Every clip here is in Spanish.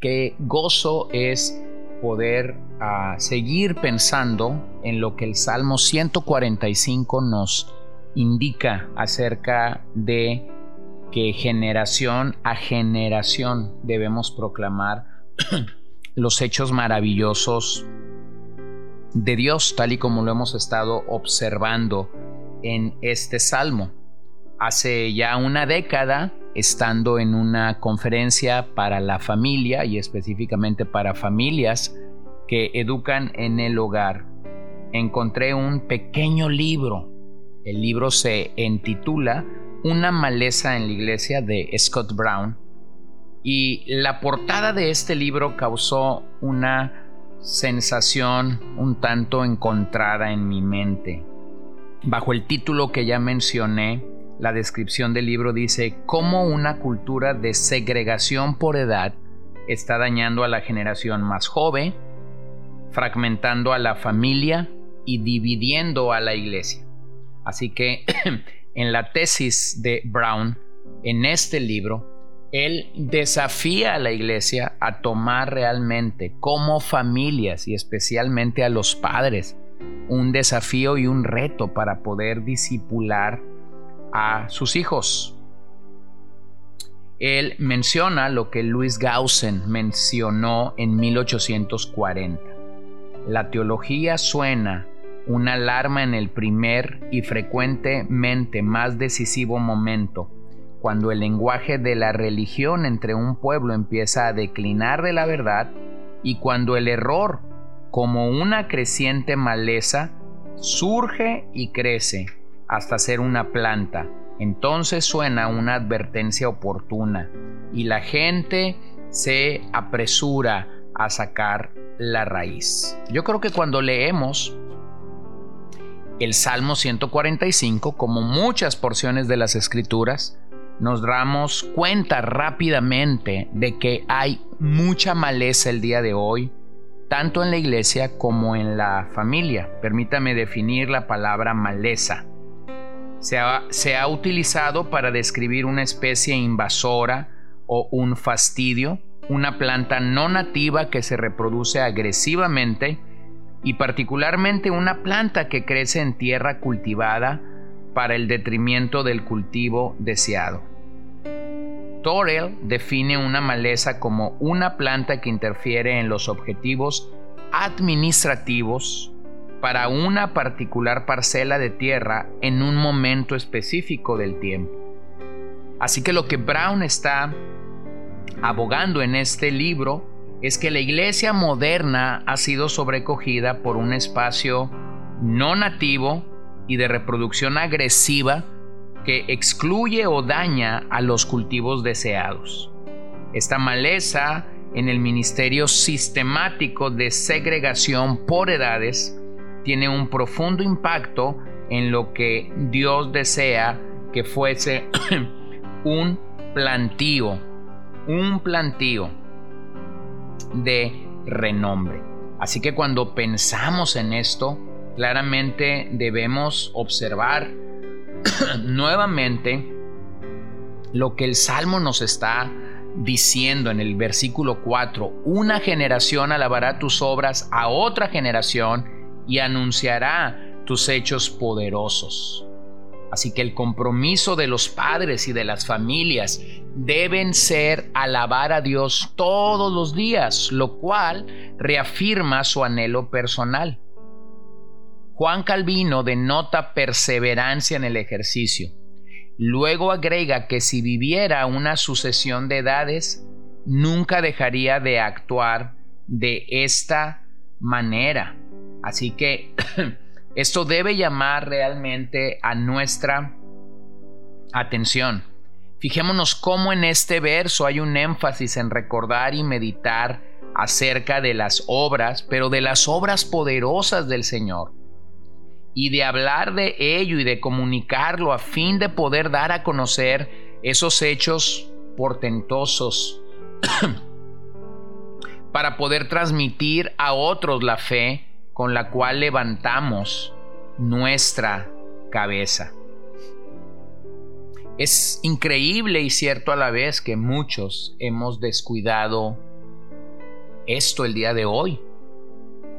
Qué gozo es poder ah, seguir pensando en lo que el Salmo 145 nos indica acerca de que generación a generación debemos proclamar los hechos maravillosos de Dios, tal y como lo hemos estado observando en este salmo. Hace ya una década, estando en una conferencia para la familia y específicamente para familias que educan en el hogar, encontré un pequeño libro. El libro se intitula Una maleza en la iglesia de Scott Brown. Y la portada de este libro causó una sensación un tanto encontrada en mi mente. Bajo el título que ya mencioné, la descripción del libro dice cómo una cultura de segregación por edad está dañando a la generación más joven, fragmentando a la familia y dividiendo a la iglesia. Así que en la tesis de Brown, en este libro, él desafía a la iglesia a tomar realmente como familias y especialmente a los padres un desafío y un reto para poder disipular a sus hijos. Él menciona lo que Luis Gaussen mencionó en 1840. La teología suena una alarma en el primer y frecuentemente más decisivo momento, cuando el lenguaje de la religión entre un pueblo empieza a declinar de la verdad y cuando el error, como una creciente maleza, surge y crece hasta ser una planta. Entonces suena una advertencia oportuna y la gente se apresura a sacar la raíz. Yo creo que cuando leemos el Salmo 145, como muchas porciones de las Escrituras, nos damos cuenta rápidamente de que hay mucha maleza el día de hoy, tanto en la iglesia como en la familia. Permítame definir la palabra maleza se ha, utilizado para describir una especie invasora o un fastidio, una planta no nativa que se reproduce agresivamente y particularmente una planta que crece en tierra cultivada para el detrimento del cultivo deseado. Torel define una maleza como una planta que interfiere en los objetivos administrativos para una particular parcela de tierra en un momento específico del tiempo. Así que lo que Brown está abogando en este libro es que la iglesia moderna ha sido sobrecogida por un espacio no nativo y de reproducción agresiva que excluye o daña a los cultivos deseados. Esta maleza en el ministerio sistemático de segregación por edades tiene un profundo impacto en lo que Dios desea que fuese un plantío, un plantío de renombre. Así que cuando pensamos en esto, claramente debemos observar nuevamente lo que el Salmo nos está diciendo en el versículo 4, una generación alabará tus obras a otra generación y anunciará tus hechos poderosos. Así que el compromiso de los padres y de las familias deben ser alabar a Dios todos los días, lo cual reafirma su anhelo personal. Juan Calvino denota perseverancia en el ejercicio. Luego agrega que si viviera una sucesión de edades, nunca dejaría de actuar de esta manera. Así que esto debe llamar realmente a nuestra atención. Fijémonos cómo en este verso hay un énfasis en recordar y meditar acerca de las obras, pero de las obras poderosas del Señor. Y de hablar de ello y de comunicarlo a fin de poder dar a conocer esos hechos portentosos para poder transmitir a otros la fe con la cual levantamos nuestra cabeza. Es increíble y cierto a la vez que muchos hemos descuidado esto el día de hoy.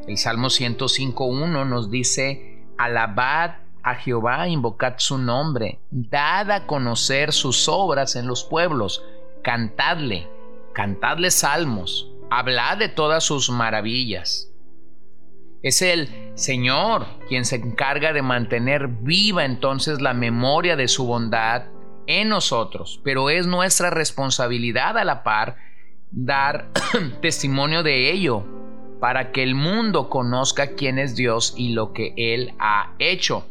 El Salmo 105.1 nos dice, alabad a Jehová, invocad su nombre, dad a conocer sus obras en los pueblos, cantadle, cantadle salmos, hablad de todas sus maravillas. Es el Señor quien se encarga de mantener viva entonces la memoria de su bondad en nosotros, pero es nuestra responsabilidad a la par dar testimonio de ello para que el mundo conozca quién es Dios y lo que Él ha hecho.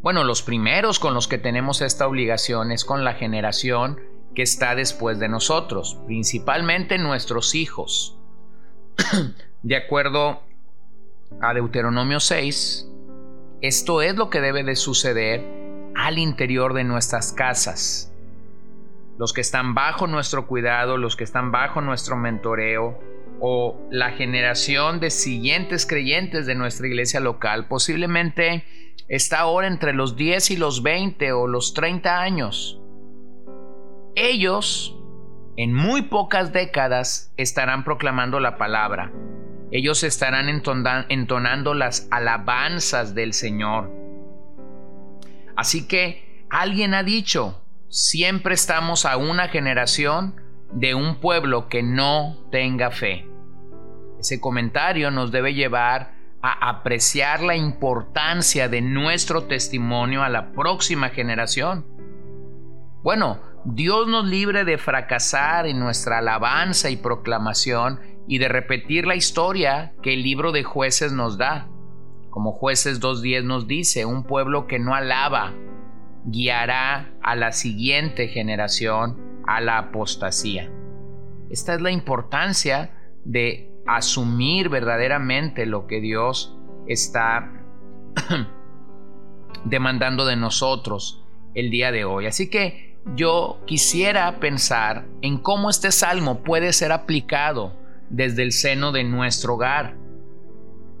Bueno, los primeros con los que tenemos esta obligación es con la generación que está después de nosotros, principalmente nuestros hijos. de acuerdo a Deuteronomio 6, esto es lo que debe de suceder al interior de nuestras casas. Los que están bajo nuestro cuidado, los que están bajo nuestro mentoreo, o la generación de siguientes creyentes de nuestra iglesia local, posiblemente está ahora entre los 10 y los 20 o los 30 años. Ellos, en muy pocas décadas, estarán proclamando la palabra. Ellos estarán entonando las alabanzas del Señor. Así que alguien ha dicho, siempre estamos a una generación de un pueblo que no tenga fe. Ese comentario nos debe llevar a apreciar la importancia de nuestro testimonio a la próxima generación. Bueno, Dios nos libre de fracasar en nuestra alabanza y proclamación y de repetir la historia que el libro de jueces nos da. Como jueces 2.10 nos dice, un pueblo que no alaba guiará a la siguiente generación a la apostasía. Esta es la importancia de asumir verdaderamente lo que Dios está demandando de nosotros el día de hoy. Así que yo quisiera pensar en cómo este salmo puede ser aplicado desde el seno de nuestro hogar.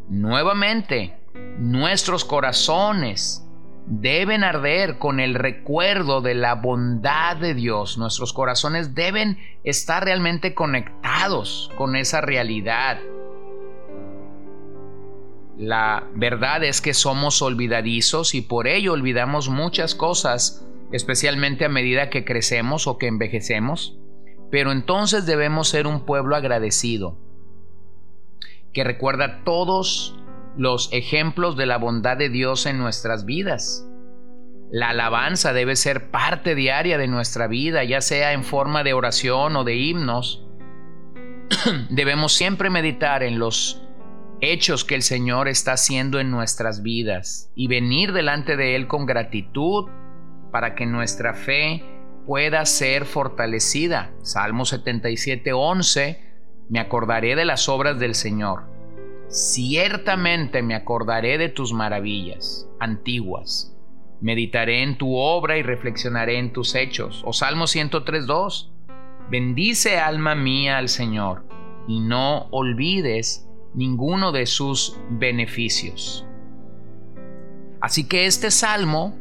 Nuevamente, nuestros corazones deben arder con el recuerdo de la bondad de Dios. Nuestros corazones deben estar realmente conectados con esa realidad. La verdad es que somos olvidadizos y por ello olvidamos muchas cosas especialmente a medida que crecemos o que envejecemos, pero entonces debemos ser un pueblo agradecido, que recuerda todos los ejemplos de la bondad de Dios en nuestras vidas. La alabanza debe ser parte diaria de nuestra vida, ya sea en forma de oración o de himnos. Debemos siempre meditar en los hechos que el Señor está haciendo en nuestras vidas y venir delante de Él con gratitud para que nuestra fe pueda ser fortalecida. Salmo 77, 11, me acordaré de las obras del Señor. Ciertamente me acordaré de tus maravillas antiguas. Meditaré en tu obra y reflexionaré en tus hechos. O Salmo 103, 2. Bendice alma mía al Señor y no olvides ninguno de sus beneficios. Así que este salmo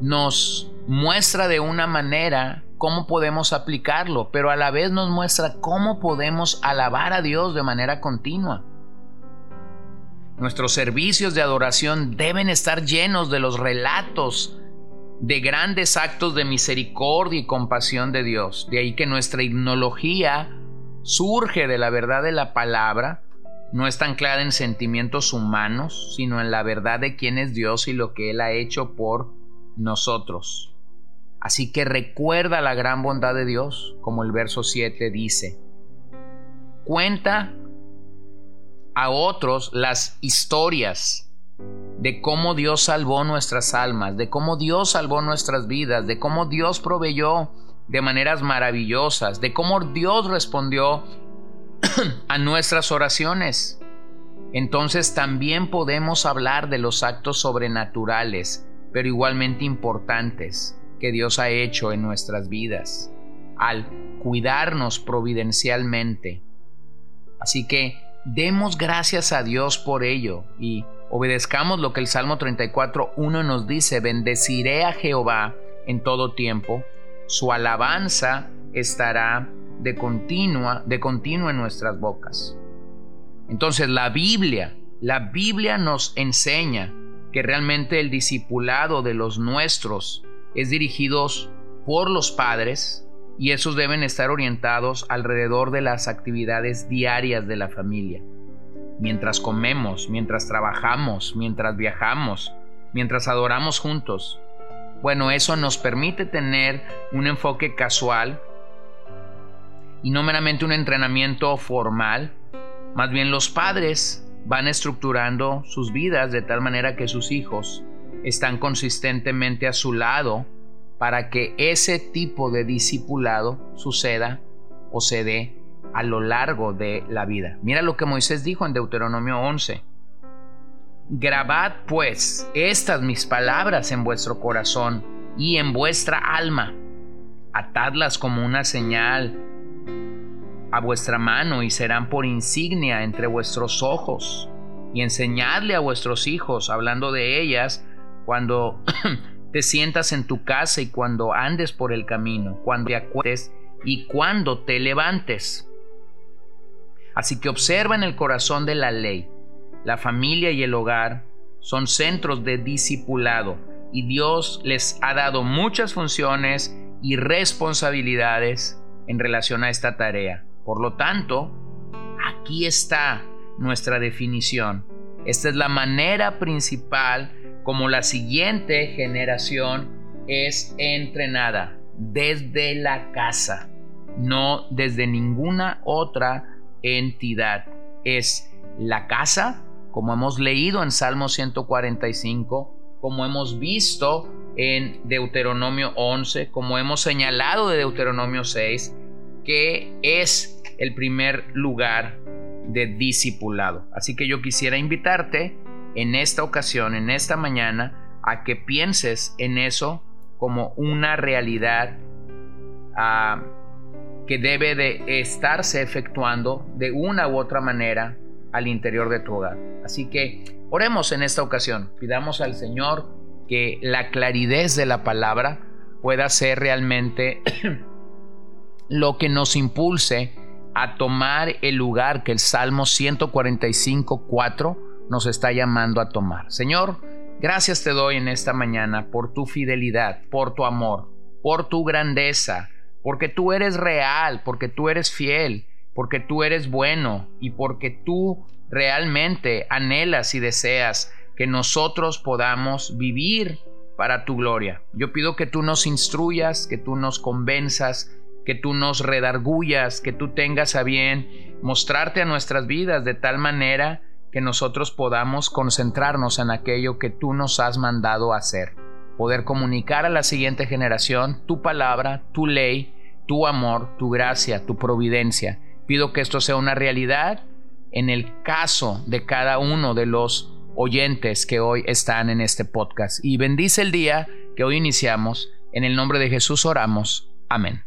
nos muestra de una manera cómo podemos aplicarlo, pero a la vez nos muestra cómo podemos alabar a Dios de manera continua. Nuestros servicios de adoración deben estar llenos de los relatos de grandes actos de misericordia y compasión de Dios. De ahí que nuestra himnología surge de la verdad de la palabra, no está anclada en sentimientos humanos, sino en la verdad de quién es Dios y lo que Él ha hecho por nosotros. Así que recuerda la gran bondad de Dios, como el verso 7 dice. Cuenta a otros las historias de cómo Dios salvó nuestras almas, de cómo Dios salvó nuestras vidas, de cómo Dios proveyó de maneras maravillosas, de cómo Dios respondió a nuestras oraciones. Entonces también podemos hablar de los actos sobrenaturales, pero igualmente importantes, que Dios ha hecho en nuestras vidas, al cuidarnos providencialmente. Así que demos gracias a Dios por ello y obedezcamos lo que el Salmo 34.1 nos dice, bendeciré a Jehová en todo tiempo, su alabanza estará de continua, de continuo en nuestras bocas. Entonces la Biblia, la Biblia nos enseña que realmente el discipulado de los nuestros es dirigido por los padres y esos deben estar orientados alrededor de las actividades diarias de la familia. Mientras comemos, mientras trabajamos, mientras viajamos, mientras adoramos juntos. Bueno, eso nos permite tener un enfoque casual y no meramente un entrenamiento formal. Más bien los padres van estructurando sus vidas de tal manera que sus hijos están consistentemente a su lado para que ese tipo de discipulado suceda o se dé a lo largo de la vida. Mira lo que Moisés dijo en Deuteronomio 11. Grabad pues estas mis palabras en vuestro corazón y en vuestra alma. Atadlas como una señal a vuestra mano y serán por insignia entre vuestros ojos. Y enseñadle a vuestros hijos, hablando de ellas, cuando te sientas en tu casa y cuando andes por el camino, cuando te acuestes y cuando te levantes. Así que observa en el corazón de la ley. La familia y el hogar son centros de discipulado y Dios les ha dado muchas funciones y responsabilidades en relación a esta tarea. Por lo tanto, aquí está nuestra definición. Esta es la manera principal como la siguiente generación es entrenada desde la casa, no desde ninguna otra entidad. Es la casa, como hemos leído en Salmo 145, como hemos visto en Deuteronomio 11, como hemos señalado de Deuteronomio 6, que es el primer lugar de discipulado. Así que yo quisiera invitarte en esta ocasión, en esta mañana, a que pienses en eso como una realidad ah, que debe de estarse efectuando de una u otra manera al interior de tu hogar. Así que oremos en esta ocasión, pidamos al Señor que la claridad de la palabra pueda ser realmente lo que nos impulse a tomar el lugar que el Salmo 145, 4 nos está llamando a tomar. Señor, gracias te doy en esta mañana por tu fidelidad, por tu amor, por tu grandeza, porque tú eres real, porque tú eres fiel, porque tú eres bueno y porque tú realmente anhelas y deseas que nosotros podamos vivir para tu gloria. Yo pido que tú nos instruyas, que tú nos convenzas, que tú nos redargullas, que tú tengas a bien mostrarte a nuestras vidas de tal manera que nosotros podamos concentrarnos en aquello que tú nos has mandado hacer. Poder comunicar a la siguiente generación tu palabra, tu ley, tu amor, tu gracia, tu providencia. Pido que esto sea una realidad en el caso de cada uno de los oyentes que hoy están en este podcast. Y bendice el día que hoy iniciamos. En el nombre de Jesús oramos. Amén.